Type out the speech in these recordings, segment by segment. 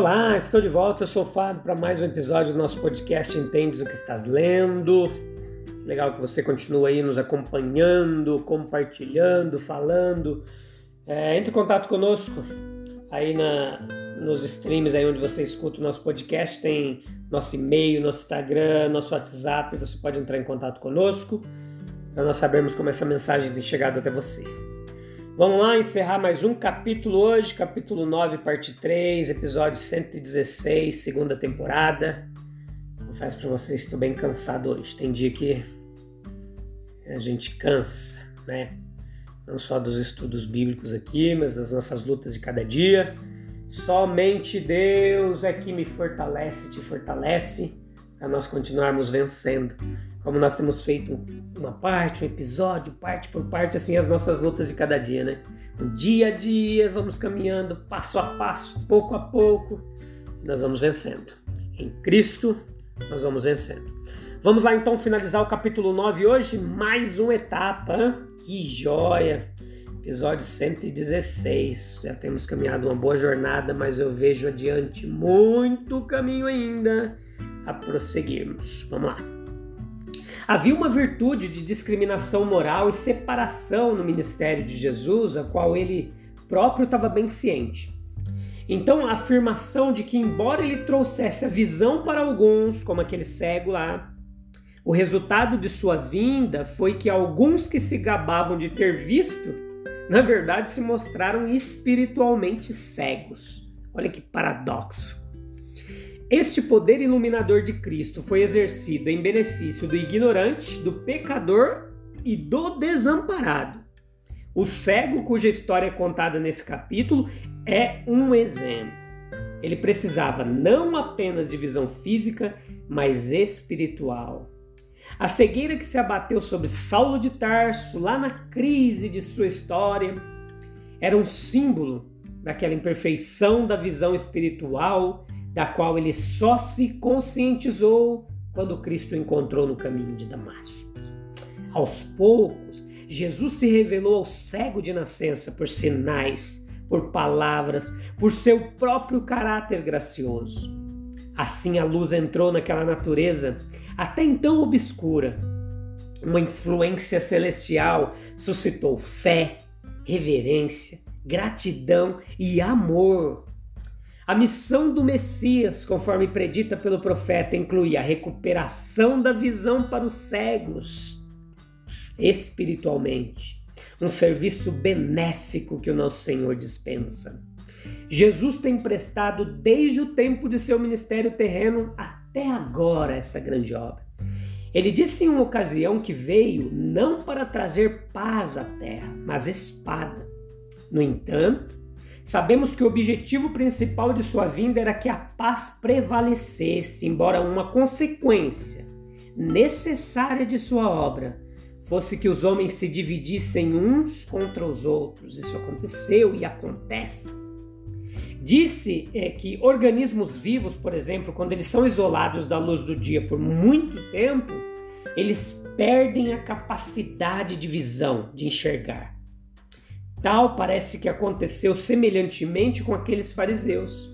Olá, estou de volta. Eu sou o Fábio para mais um episódio do nosso podcast Entendes o que estás lendo. Legal que você continua aí nos acompanhando, compartilhando, falando. É, entre em contato conosco aí na, nos streams aí onde você escuta o nosso podcast. Tem nosso e-mail, nosso Instagram, nosso WhatsApp. Você pode entrar em contato conosco para nós sabermos como essa mensagem tem chegado até você. Vamos lá encerrar mais um capítulo hoje, capítulo 9, parte 3, episódio 116, segunda temporada. Confesso para vocês que estou bem cansado hoje. Tem dia que a gente cansa, né? Não só dos estudos bíblicos aqui, mas das nossas lutas de cada dia. Somente Deus é que me fortalece, te fortalece para nós continuarmos vencendo como nós temos feito uma parte, um episódio, parte por parte, assim, as nossas lutas de cada dia, né? Dia a dia, vamos caminhando passo a passo, pouco a pouco, nós vamos vencendo. Em Cristo, nós vamos vencendo. Vamos lá então finalizar o capítulo 9 hoje, mais uma etapa. Que joia! Episódio 116. Já temos caminhado uma boa jornada, mas eu vejo adiante muito caminho ainda a prosseguirmos. Vamos lá. Havia uma virtude de discriminação moral e separação no ministério de Jesus, a qual ele próprio estava bem ciente. Então, a afirmação de que, embora ele trouxesse a visão para alguns, como aquele cego lá, o resultado de sua vinda foi que alguns que se gabavam de ter visto, na verdade se mostraram espiritualmente cegos. Olha que paradoxo. Este poder iluminador de Cristo foi exercido em benefício do ignorante, do pecador e do desamparado. O cego, cuja história é contada nesse capítulo, é um exemplo. Ele precisava não apenas de visão física, mas espiritual. A cegueira que se abateu sobre Saulo de Tarso, lá na crise de sua história, era um símbolo daquela imperfeição da visão espiritual da qual ele só se conscientizou quando Cristo o encontrou no caminho de Damasco. Aos poucos, Jesus se revelou ao cego de nascença por sinais, por palavras, por seu próprio caráter gracioso. Assim a luz entrou naquela natureza, até então obscura. Uma influência celestial suscitou fé, reverência, gratidão e amor a missão do Messias, conforme predita pelo profeta, inclui a recuperação da visão para os cegos, espiritualmente, um serviço benéfico que o nosso Senhor dispensa. Jesus tem prestado desde o tempo de seu ministério terreno até agora essa grande obra. Ele disse em uma ocasião que veio não para trazer paz à terra, mas espada. No entanto, Sabemos que o objetivo principal de sua vinda era que a paz prevalecesse, embora uma consequência necessária de sua obra fosse que os homens se dividissem uns contra os outros. Isso aconteceu e acontece. Disse é, que organismos vivos, por exemplo, quando eles são isolados da luz do dia por muito tempo, eles perdem a capacidade de visão, de enxergar. Tal parece que aconteceu semelhantemente com aqueles fariseus,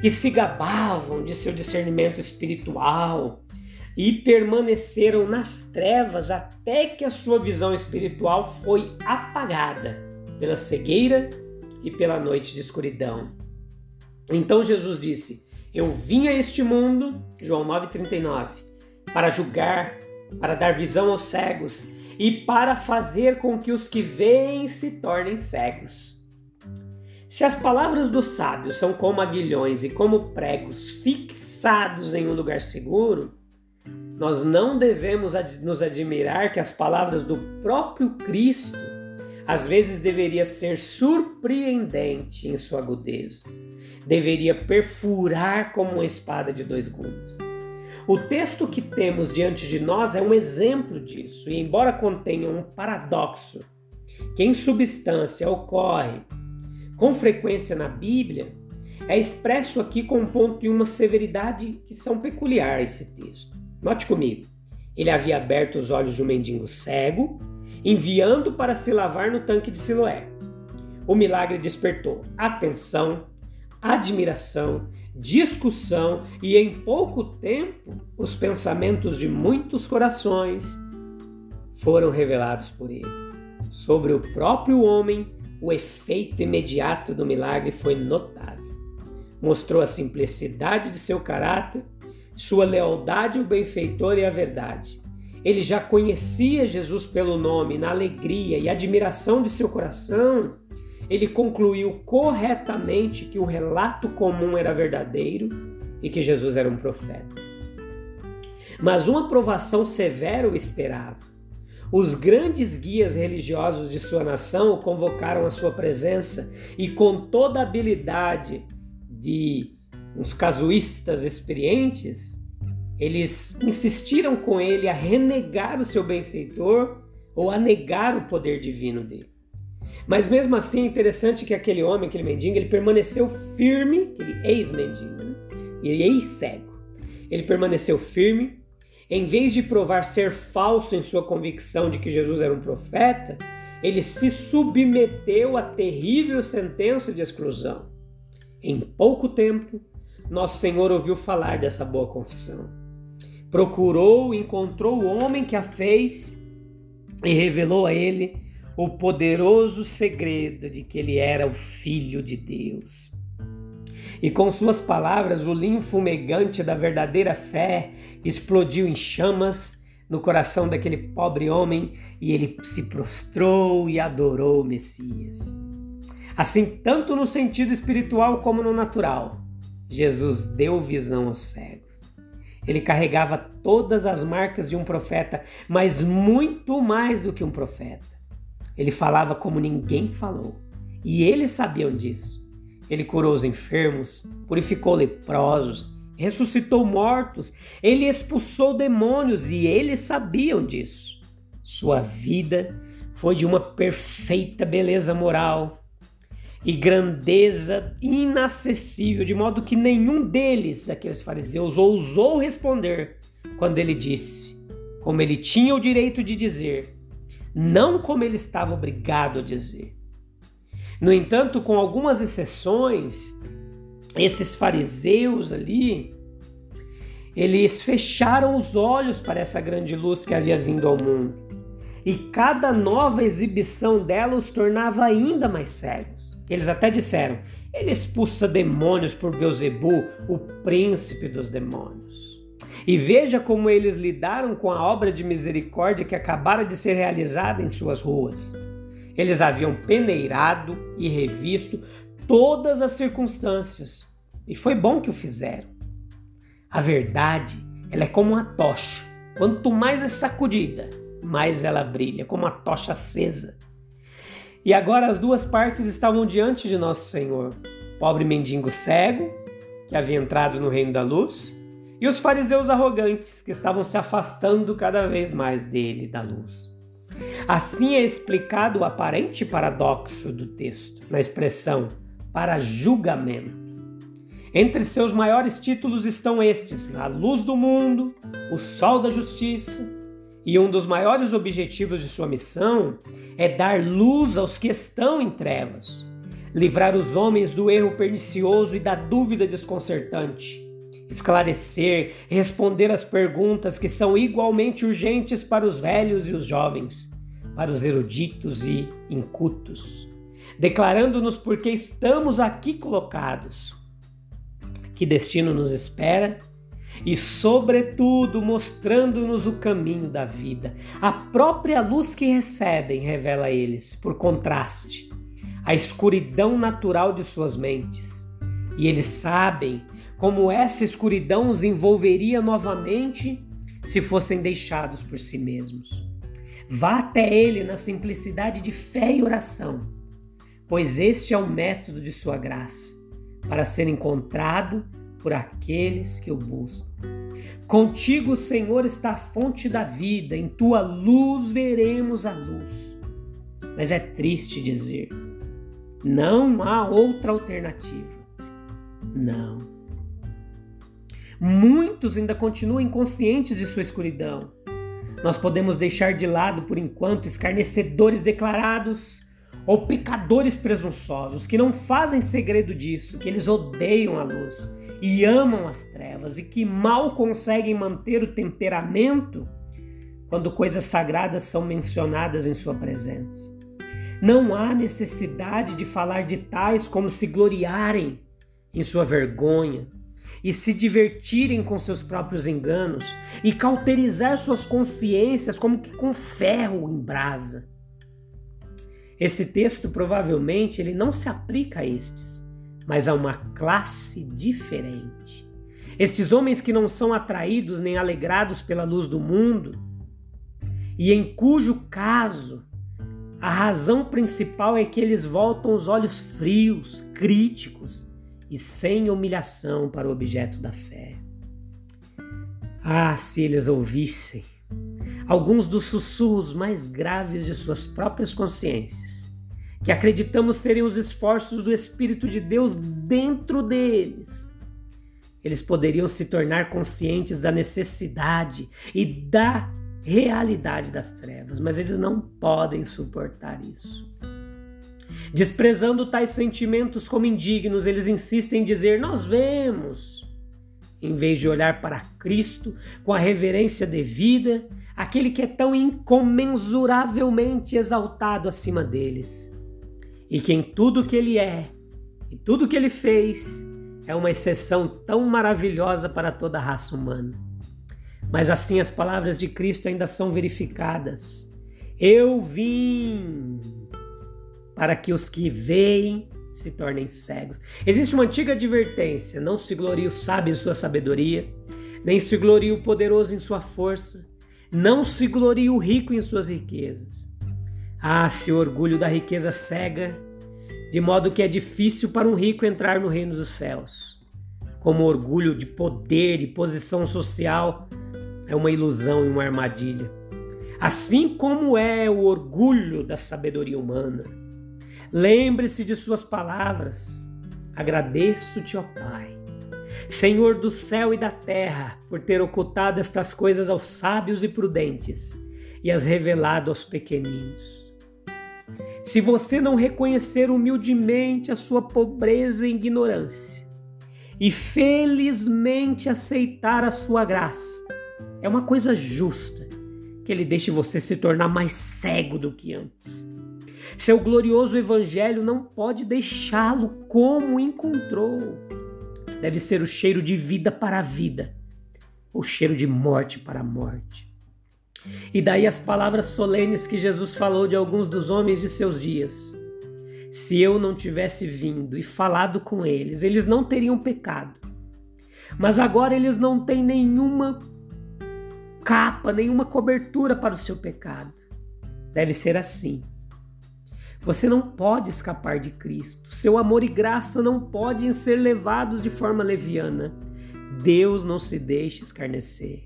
que se gabavam de seu discernimento espiritual e permaneceram nas trevas até que a sua visão espiritual foi apagada pela cegueira e pela noite de escuridão. Então Jesus disse: Eu vim a este mundo, João 9,39, para julgar, para dar visão aos cegos e para fazer com que os que veem se tornem cegos. Se as palavras dos sábios são como aguilhões e como pregos fixados em um lugar seguro, nós não devemos nos admirar que as palavras do próprio Cristo às vezes deveria ser surpreendente em sua agudeza. Deveria perfurar como uma espada de dois gumes. O texto que temos diante de nós é um exemplo disso, e embora contenha um paradoxo que em substância ocorre com frequência na Bíblia, é expresso aqui com um ponto e uma severidade que são peculiar a esse texto. Note comigo. Ele havia aberto os olhos de um mendigo cego, enviando para se lavar no tanque de Siloé. O milagre despertou atenção, admiração, discussão e em pouco tempo os pensamentos de muitos corações foram revelados por ele. Sobre o próprio homem, o efeito imediato do milagre foi notável. Mostrou a simplicidade de seu caráter sua lealdade ao benfeitor e à verdade. Ele já conhecia Jesus pelo nome, na alegria e admiração de seu coração, ele concluiu corretamente que o relato comum era verdadeiro e que Jesus era um profeta. Mas uma aprovação severa o esperava. Os grandes guias religiosos de sua nação o convocaram à sua presença e, com toda a habilidade de uns casuístas experientes, eles insistiram com ele a renegar o seu benfeitor ou a negar o poder divino dele. Mas mesmo assim é interessante que aquele homem, aquele mendigo, ele permaneceu firme, aquele ex-mendigo, né? e ex-cego. Ele permaneceu firme, em vez de provar ser falso em sua convicção de que Jesus era um profeta, ele se submeteu à terrível sentença de exclusão. Em pouco tempo, nosso Senhor ouviu falar dessa boa confissão. Procurou, encontrou o homem que a fez e revelou a ele o poderoso segredo de que ele era o Filho de Deus. E com suas palavras, o linho fumegante da verdadeira fé explodiu em chamas no coração daquele pobre homem e ele se prostrou e adorou o Messias. Assim, tanto no sentido espiritual como no natural, Jesus deu visão aos cegos. Ele carregava todas as marcas de um profeta, mas muito mais do que um profeta. Ele falava como ninguém falou, e eles sabiam disso. Ele curou os enfermos, purificou leprosos, ressuscitou mortos, ele expulsou demônios e eles sabiam disso. Sua vida foi de uma perfeita beleza moral, e grandeza inacessível, de modo que nenhum deles, aqueles fariseus, ousou responder quando ele disse, como ele tinha o direito de dizer, não como ele estava obrigado a dizer. No entanto, com algumas exceções, esses fariseus ali, eles fecharam os olhos para essa grande luz que havia vindo ao mundo. E cada nova exibição dela os tornava ainda mais cegos. Eles até disseram: ele expulsa demônios por Beuzebu, o príncipe dos demônios. E veja como eles lidaram com a obra de misericórdia que acabara de ser realizada em suas ruas. Eles haviam peneirado e revisto todas as circunstâncias, e foi bom que o fizeram. A verdade, ela é como uma tocha. Quanto mais é sacudida, mais ela brilha, como uma tocha acesa. E agora as duas partes estavam diante de Nosso Senhor: pobre mendigo cego, que havia entrado no reino da luz, e os fariseus arrogantes, que estavam se afastando cada vez mais dele, da luz. Assim é explicado o aparente paradoxo do texto, na expressão para julgamento. Entre seus maiores títulos estão estes: a luz do mundo, o sol da justiça, e um dos maiores objetivos de sua missão é dar luz aos que estão em trevas, livrar os homens do erro pernicioso e da dúvida desconcertante, esclarecer, responder às perguntas que são igualmente urgentes para os velhos e os jovens, para os eruditos e incultos, declarando-nos por que estamos aqui colocados, que destino nos espera e, sobretudo, mostrando-nos o caminho da vida. A própria luz que recebem revela a eles, por contraste, a escuridão natural de suas mentes. E eles sabem como essa escuridão os envolveria novamente se fossem deixados por si mesmos. Vá até Ele na simplicidade de fé e oração, pois este é o método de Sua graça, para ser encontrado por aqueles que o buscam. Contigo, Senhor, está a fonte da vida, em tua luz veremos a luz. Mas é triste dizer, não há outra alternativa. Não. Muitos ainda continuam inconscientes de sua escuridão. Nós podemos deixar de lado, por enquanto, escarnecedores declarados ou pecadores presunçosos que não fazem segredo disso, que eles odeiam a luz e amam as trevas e que mal conseguem manter o temperamento quando coisas sagradas são mencionadas em sua presença. Não há necessidade de falar de tais como se gloriarem em sua vergonha e se divertirem com seus próprios enganos e cauterizar suas consciências como que com ferro em brasa. Esse texto provavelmente ele não se aplica a estes mas a uma classe diferente. Estes homens que não são atraídos nem alegrados pela luz do mundo, e em cujo caso a razão principal é que eles voltam os olhos frios, críticos e sem humilhação para o objeto da fé. Ah, se eles ouvissem alguns dos sussurros mais graves de suas próprias consciências que acreditamos serem os esforços do Espírito de Deus dentro deles. Eles poderiam se tornar conscientes da necessidade e da realidade das trevas, mas eles não podem suportar isso. Desprezando tais sentimentos como indignos, eles insistem em dizer: Nós vemos, em vez de olhar para Cristo com a reverência devida, aquele que é tão incomensuravelmente exaltado acima deles e que em tudo que ele é e tudo que ele fez é uma exceção tão maravilhosa para toda a raça humana. Mas assim as palavras de Cristo ainda são verificadas. Eu vim para que os que veem se tornem cegos. Existe uma antiga advertência: não se glorie o sábio em sua sabedoria, nem se glorie o poderoso em sua força, não se glorie o rico em suas riquezas. Ah, se o orgulho da riqueza cega, de modo que é difícil para um rico entrar no reino dos céus. Como orgulho de poder e posição social é uma ilusão e uma armadilha. Assim como é o orgulho da sabedoria humana. Lembre-se de suas palavras. Agradeço-te, ó Pai, Senhor do céu e da terra, por ter ocultado estas coisas aos sábios e prudentes e as revelado aos pequeninos. Se você não reconhecer humildemente a sua pobreza e ignorância e felizmente aceitar a sua graça, é uma coisa justa que ele deixe você se tornar mais cego do que antes. Seu glorioso evangelho não pode deixá-lo como encontrou. Deve ser o cheiro de vida para a vida, o cheiro de morte para a morte. E daí as palavras solenes que Jesus falou de alguns dos homens de seus dias. Se eu não tivesse vindo e falado com eles, eles não teriam pecado. Mas agora eles não têm nenhuma capa, nenhuma cobertura para o seu pecado. Deve ser assim. Você não pode escapar de Cristo. Seu amor e graça não podem ser levados de forma leviana. Deus não se deixa escarnecer.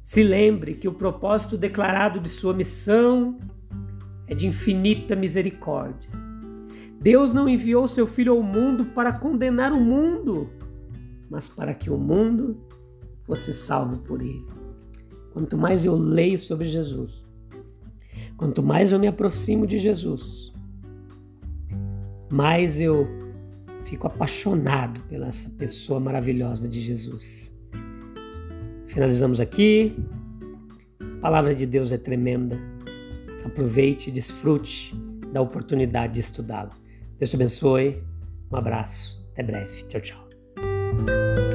Se lembre que o propósito declarado de sua missão é de infinita misericórdia. Deus não enviou seu Filho ao mundo para condenar o mundo, mas para que o mundo fosse salvo por ele. Quanto mais eu leio sobre Jesus, quanto mais eu me aproximo de Jesus, mais eu fico apaixonado pela essa pessoa maravilhosa de Jesus. Finalizamos aqui. A palavra de Deus é tremenda. Aproveite desfrute da oportunidade de estudá-la. Deus te abençoe. Um abraço. Até breve. Tchau, tchau.